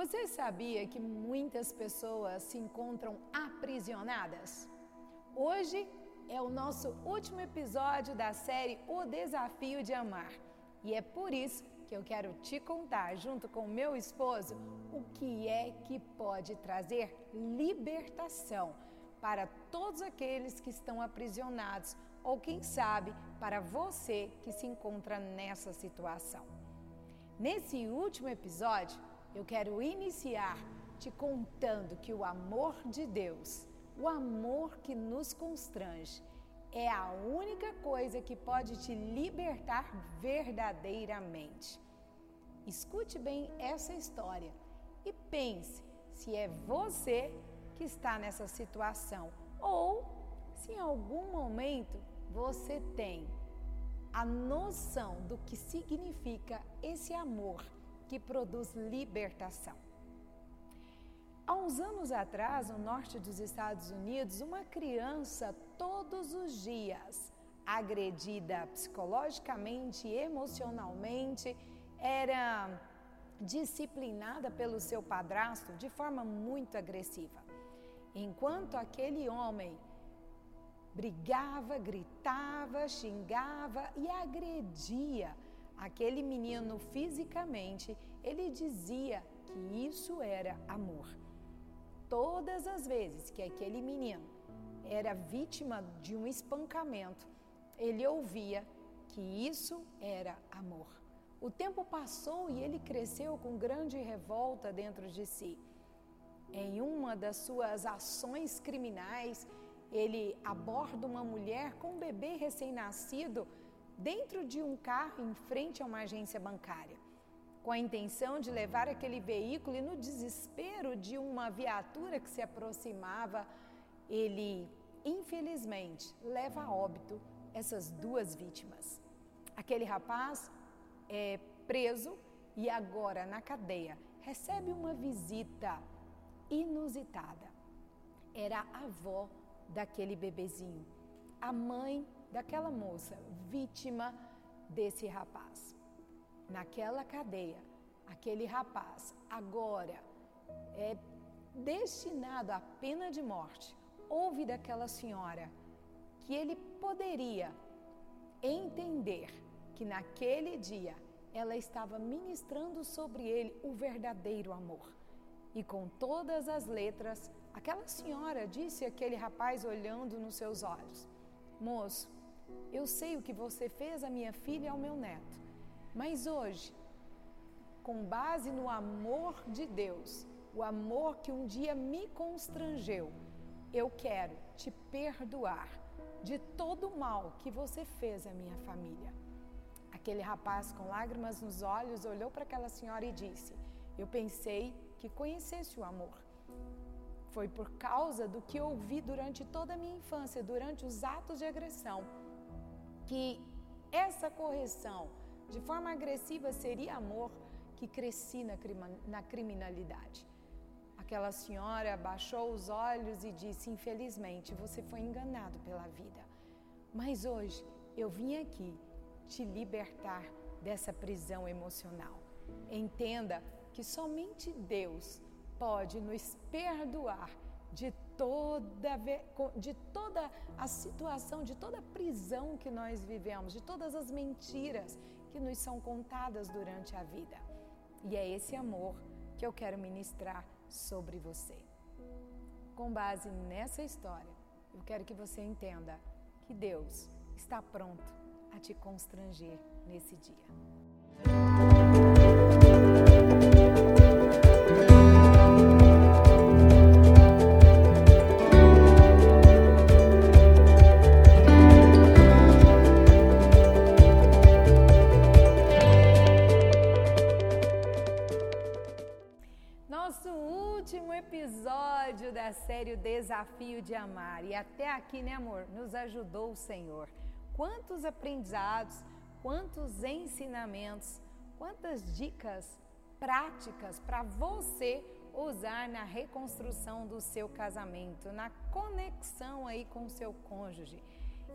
Você sabia que muitas pessoas se encontram aprisionadas? Hoje é o nosso último episódio da série O Desafio de Amar. E é por isso que eu quero te contar, junto com meu esposo, o que é que pode trazer libertação para todos aqueles que estão aprisionados ou, quem sabe, para você que se encontra nessa situação. Nesse último episódio, eu quero iniciar te contando que o amor de Deus, o amor que nos constrange, é a única coisa que pode te libertar verdadeiramente. Escute bem essa história e pense se é você que está nessa situação ou se em algum momento você tem a noção do que significa esse amor que produz libertação. Há uns anos atrás, no norte dos Estados Unidos, uma criança todos os dias agredida psicologicamente e emocionalmente era disciplinada pelo seu padrasto de forma muito agressiva. Enquanto aquele homem brigava, gritava, xingava e agredia aquele menino fisicamente, ele dizia que isso era amor. Todas as vezes que aquele menino era vítima de um espancamento, ele ouvia que isso era amor. O tempo passou e ele cresceu com grande revolta dentro de si. Em uma das suas ações criminais, ele aborda uma mulher com um bebê recém-nascido dentro de um carro em frente a uma agência bancária, com a intenção de levar aquele veículo e no desespero de uma viatura que se aproximava, ele infelizmente leva a óbito essas duas vítimas. Aquele rapaz é preso e agora na cadeia recebe uma visita inusitada. Era a avó daquele bebezinho, a mãe daquela moça, vítima desse rapaz. Naquela cadeia, aquele rapaz agora é destinado à pena de morte. Ouve daquela senhora que ele poderia entender que naquele dia ela estava ministrando sobre ele o verdadeiro amor. E com todas as letras, aquela senhora disse àquele rapaz olhando nos seus olhos: Moço, eu sei o que você fez à minha filha e ao meu neto, mas hoje, com base no amor de Deus, o amor que um dia me constrangeu, eu quero te perdoar de todo o mal que você fez à minha família. Aquele rapaz com lágrimas nos olhos olhou para aquela senhora e disse: Eu pensei que conhecesse o amor. Foi por causa do que ouvi durante toda a minha infância, durante os atos de agressão, que essa correção de forma agressiva seria amor, que cresci na, na criminalidade. Aquela senhora baixou os olhos e disse: Infelizmente, você foi enganado pela vida. Mas hoje eu vim aqui te libertar dessa prisão emocional. Entenda que somente Deus pode nos perdoar de toda, de toda a situação, de toda a prisão que nós vivemos, de todas as mentiras que nos são contadas durante a vida. E é esse amor que eu quero ministrar sobre você. Com base nessa história, eu quero que você entenda que Deus está pronto a te constranger nesse dia. Da série O Desafio de Amar. E até aqui, né, amor? Nos ajudou o Senhor quantos aprendizados, quantos ensinamentos, quantas dicas práticas para você usar na reconstrução do seu casamento, na conexão aí com o seu cônjuge.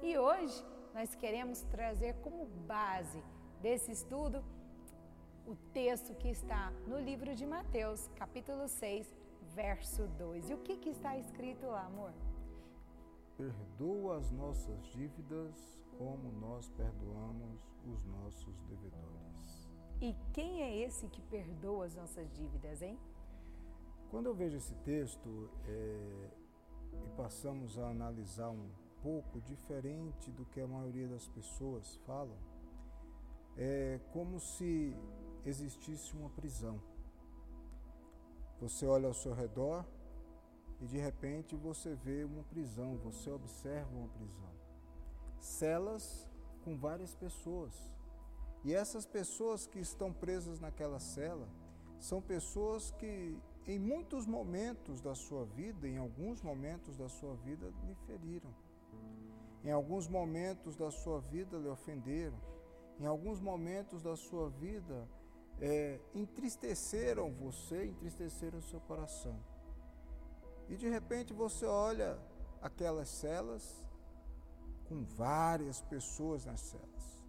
E hoje nós queremos trazer como base desse estudo o texto que está no livro de Mateus, capítulo 6, verso 2. E o que, que está escrito lá, amor? Perdoa as nossas dívidas como nós perdoamos os nossos devedores. E quem é esse que perdoa as nossas dívidas, hein? Quando eu vejo esse texto é, e passamos a analisar um pouco diferente do que a maioria das pessoas falam, é como se existisse uma prisão. Você olha ao seu redor e de repente você vê uma prisão, você observa uma prisão. Celas com várias pessoas. E essas pessoas que estão presas naquela cela são pessoas que em muitos momentos da sua vida, em alguns momentos da sua vida, lhe feriram. Em alguns momentos da sua vida lhe ofenderam. Em alguns momentos da sua vida é, entristeceram você, entristeceram o seu coração. E de repente você olha aquelas celas com várias pessoas nas celas.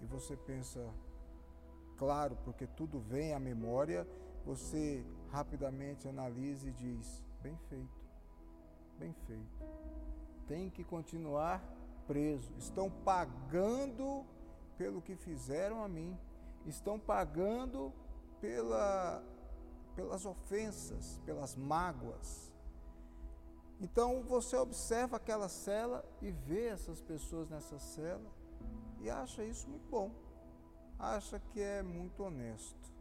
E você pensa, claro, porque tudo vem à memória, você rapidamente analisa e diz: bem feito, bem feito. Tem que continuar preso. Estão pagando pelo que fizeram a mim estão pagando pela, pelas ofensas, pelas mágoas. Então você observa aquela cela e vê essas pessoas nessa cela e acha isso muito bom, acha que é muito honesto.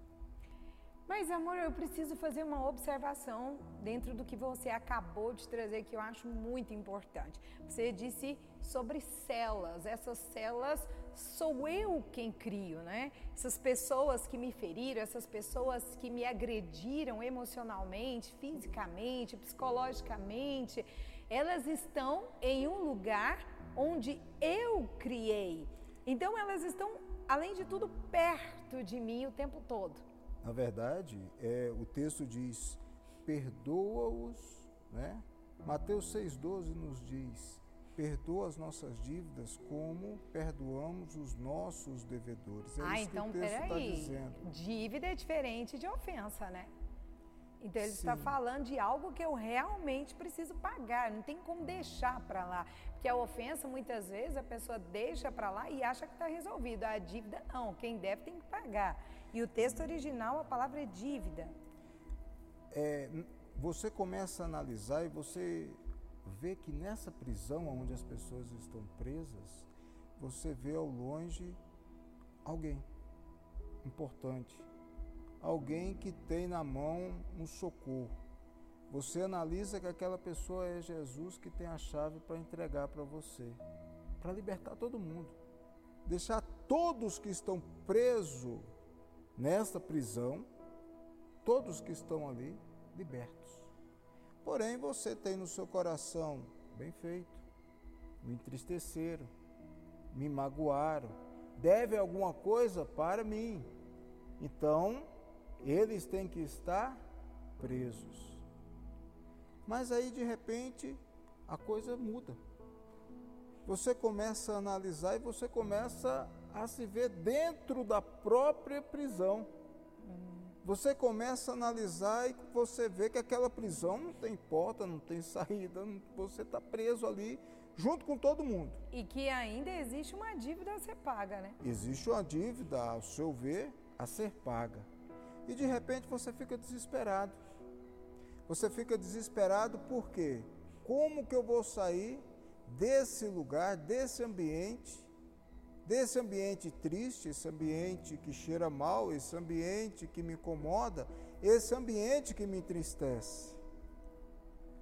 Mas, amor, eu preciso fazer uma observação dentro do que você acabou de trazer que eu acho muito importante. Você disse sobre celas. Essas celas sou eu quem crio, né? Essas pessoas que me feriram, essas pessoas que me agrediram emocionalmente, fisicamente, psicologicamente, elas estão em um lugar onde eu criei. Então elas estão, além de tudo, perto de mim o tempo todo. Na verdade, é, o texto diz: perdoa-os, né? Mateus 6,12 nos diz: perdoa as nossas dívidas como perdoamos os nossos devedores. É ah, isso então, que o texto está dizendo. Dívida é diferente de ofensa, né? Então ele Sim. está falando de algo que eu realmente preciso pagar, não tem como deixar para lá. Porque a ofensa, muitas vezes, a pessoa deixa para lá e acha que está resolvido. A dívida, não, quem deve tem que pagar. E o texto original, a palavra é dívida. É, você começa a analisar e você vê que nessa prisão onde as pessoas estão presas, você vê ao longe alguém importante, alguém que tem na mão um socorro. Você analisa que aquela pessoa é Jesus que tem a chave para entregar para você, para libertar todo mundo, deixar todos que estão presos nesta prisão, todos que estão ali, libertos. Porém, você tem no seu coração, bem feito, me entristeceram, me magoaram, deve alguma coisa para mim. Então, eles têm que estar presos. Mas aí, de repente, a coisa muda. Você começa a analisar e você começa a se ver dentro da própria prisão. Você começa a analisar e você vê que aquela prisão não tem porta, não tem saída, você está preso ali junto com todo mundo. E que ainda existe uma dívida a ser paga, né? Existe uma dívida, ao seu ver, a ser paga. E de repente você fica desesperado. Você fica desesperado porque como que eu vou sair desse lugar, desse ambiente desse ambiente triste, esse ambiente que cheira mal, esse ambiente que me incomoda, esse ambiente que me entristece.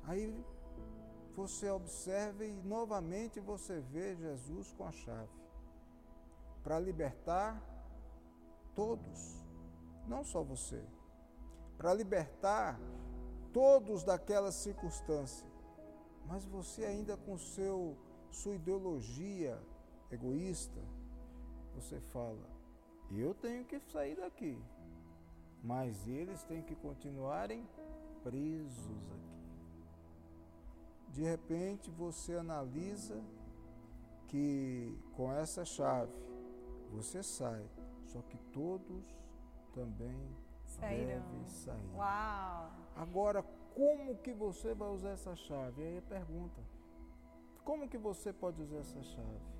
Aí você observa e novamente você vê Jesus com a chave para libertar todos, não só você, para libertar todos daquela circunstância. Mas você ainda com seu sua ideologia egoísta, você fala, eu tenho que sair daqui, mas eles têm que continuarem presos aqui. De repente você analisa que com essa chave você sai, só que todos também Sairão. deve sair. Uau! Agora, como que você vai usar essa chave? Aí a pergunta: como que você pode usar essa chave?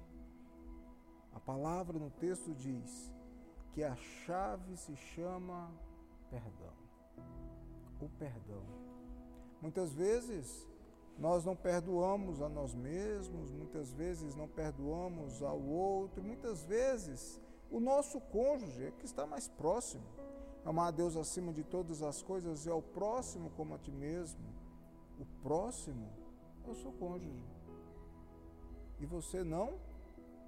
A palavra no texto diz que a chave se chama perdão. O perdão. Muitas vezes nós não perdoamos a nós mesmos, muitas vezes não perdoamos ao outro, muitas vezes o nosso cônjuge é que está mais próximo. Amar a Deus acima de todas as coisas e ao próximo como a ti mesmo. O próximo é o seu cônjuge. E você não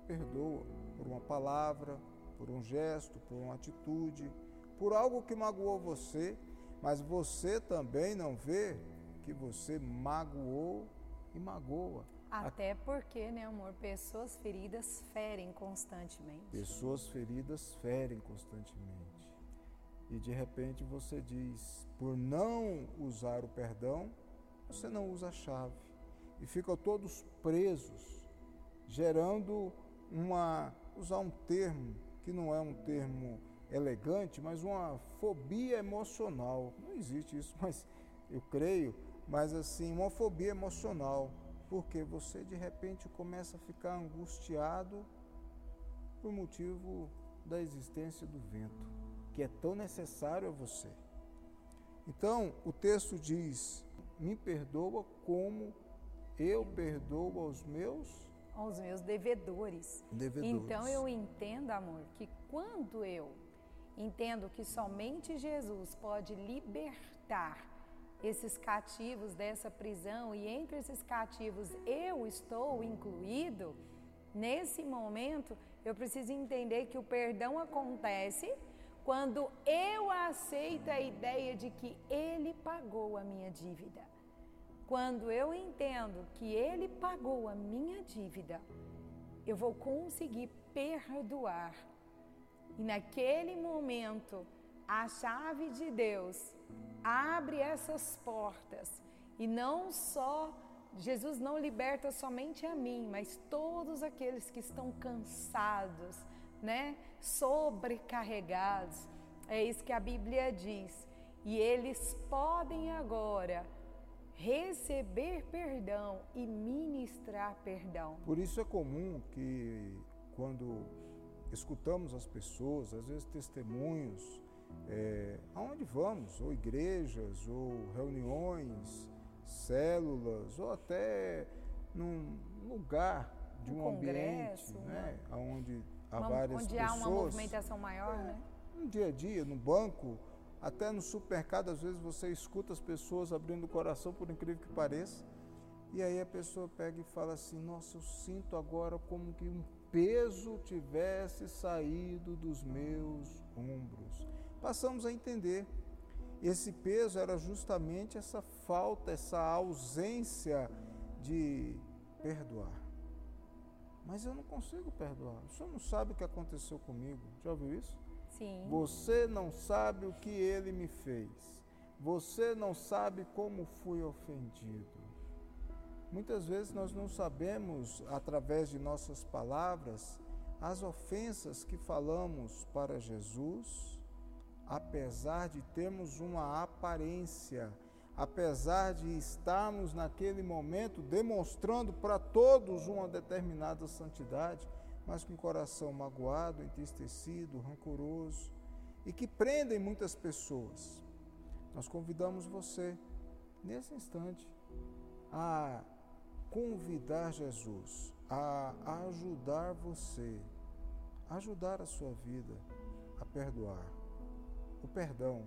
perdoa por uma palavra, por um gesto, por uma atitude, por algo que magoou você, mas você também não vê que você magoou e magoa. Até porque, né, amor, pessoas feridas ferem constantemente. Pessoas feridas ferem constantemente. E de repente você diz, por não usar o perdão, você não usa a chave. E ficam todos presos, gerando uma, usar um termo que não é um termo elegante, mas uma fobia emocional. Não existe isso, mas eu creio, mas assim, uma fobia emocional, porque você de repente começa a ficar angustiado por motivo da existência do vento, que é tão necessário a você. Então, o texto diz: "Me perdoa como eu perdoo aos meus aos meus devedores. devedores". Então eu entendo, amor, que quando eu entendo que somente Jesus pode libertar esses cativos dessa prisão e entre esses cativos eu estou incluído, nesse momento eu preciso entender que o perdão acontece quando eu aceito a ideia de que Ele pagou a minha dívida. Quando eu entendo que Ele pagou a minha dívida, eu vou conseguir perdoar. E naquele momento, a chave de Deus abre essas portas e não só Jesus não liberta somente a mim, mas todos aqueles que estão cansados, né, sobrecarregados. É isso que a Bíblia diz. E eles podem agora receber perdão e ministrar perdão. Por isso é comum que quando escutamos as pessoas, às vezes testemunhos, é, aonde vamos, ou igrejas, ou reuniões, células, ou até num lugar de um, um ambiente, né, onde há uma, várias onde pessoas. há uma movimentação maior, é, né? No dia a dia, no banco, até no supermercado, às vezes você escuta as pessoas abrindo o coração, por incrível que pareça, e aí a pessoa pega e fala assim: Nossa, eu sinto agora como que um peso tivesse saído dos meus ombros. Passamos a entender. Esse peso era justamente essa falta, essa ausência de perdoar. Mas eu não consigo perdoar. O senhor não sabe o que aconteceu comigo. Já ouviu isso? Sim. Você não sabe o que ele me fez. Você não sabe como fui ofendido. Muitas vezes nós não sabemos, através de nossas palavras, as ofensas que falamos para Jesus, apesar de termos uma aparência, apesar de estarmos naquele momento demonstrando para todos uma determinada santidade, mas com o coração magoado, entristecido, rancoroso e que prendem muitas pessoas. Nós convidamos você, nesse instante, a convidar Jesus a ajudar você, ajudar a sua vida a perdoar. O perdão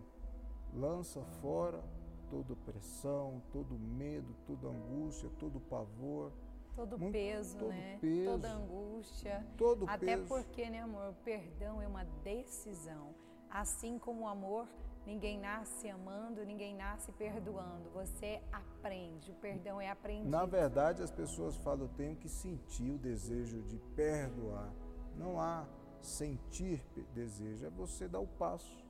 lança fora toda opressão, todo medo, toda angústia, todo pavor. Todo muito, peso, todo né? Peso, Toda angústia. todo Até peso. porque, né, amor, o perdão é uma decisão. Assim como o amor, ninguém nasce amando, ninguém nasce perdoando. Você aprende, o perdão é aprendido. Na verdade, as pessoas falam, eu tenho que sentir o desejo de perdoar. Não há sentir desejo, é você dar o passo.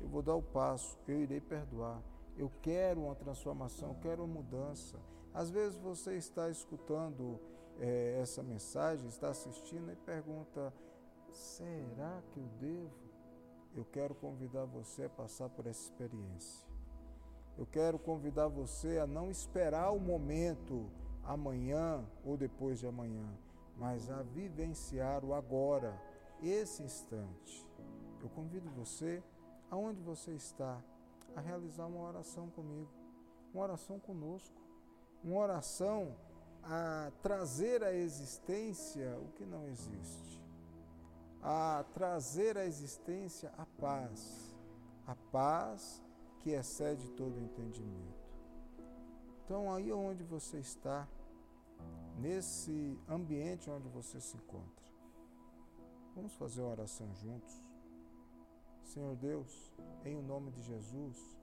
Eu vou dar o passo, eu irei perdoar. Eu quero uma transformação, eu quero uma mudança. Às vezes você está escutando é, essa mensagem, está assistindo e pergunta: será que eu devo? eu quero convidar você a passar por essa experiência. Eu quero convidar você a não esperar o momento amanhã ou depois de amanhã, mas a vivenciar o agora, esse instante. Eu convido você, aonde você está, a realizar uma oração comigo, uma oração conosco, uma oração a trazer à existência o que não existe, a trazer à existência a paz, a paz que excede todo entendimento. Então, aí onde você está, nesse ambiente onde você se encontra, vamos fazer uma oração juntos. Senhor Deus, em o nome de Jesus,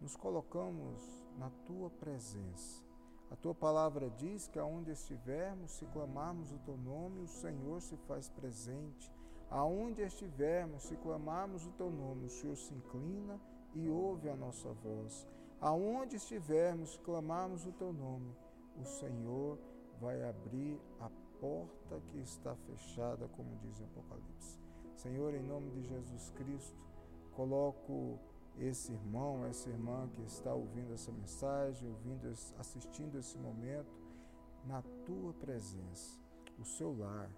nos colocamos na tua presença a tua palavra diz que aonde estivermos, se clamarmos o teu nome, o Senhor se faz presente. Aonde estivermos, se clamarmos o teu nome, o Senhor se inclina e ouve a nossa voz. Aonde estivermos, se clamarmos o teu nome, o Senhor vai abrir a porta que está fechada, como diz o Apocalipse. Senhor, em nome de Jesus Cristo, coloco esse irmão, essa irmã que está ouvindo essa mensagem, ouvindo, assistindo esse momento, na tua presença, o seu lar,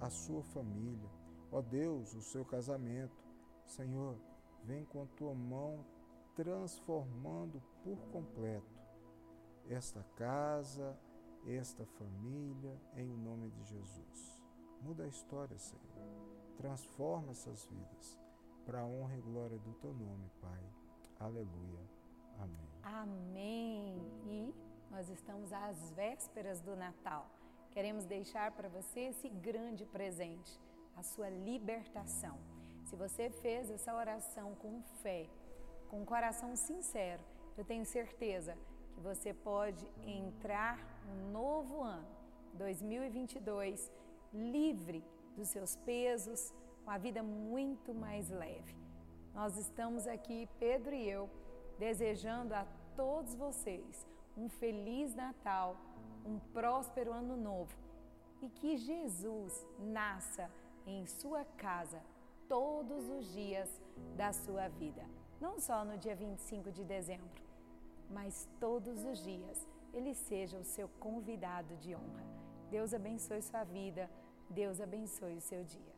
a sua família, ó Deus, o seu casamento. Senhor, vem com a tua mão transformando por completo esta casa, esta família, em nome de Jesus. Muda a história, Senhor. Transforma essas vidas para a honra e glória do teu nome, Pai. Aleluia. Amém. Amém. E nós estamos às vésperas do Natal. Queremos deixar para você esse grande presente, a sua libertação. Se você fez essa oração com fé, com um coração sincero, eu tenho certeza que você pode entrar no novo ano, 2022, livre dos seus pesos, com a vida muito mais leve. Nós estamos aqui, Pedro e eu, desejando a todos vocês um feliz Natal, um próspero ano novo e que Jesus nasça em sua casa todos os dias da sua vida. Não só no dia 25 de dezembro, mas todos os dias ele seja o seu convidado de honra. Deus abençoe sua vida, Deus abençoe o seu dia.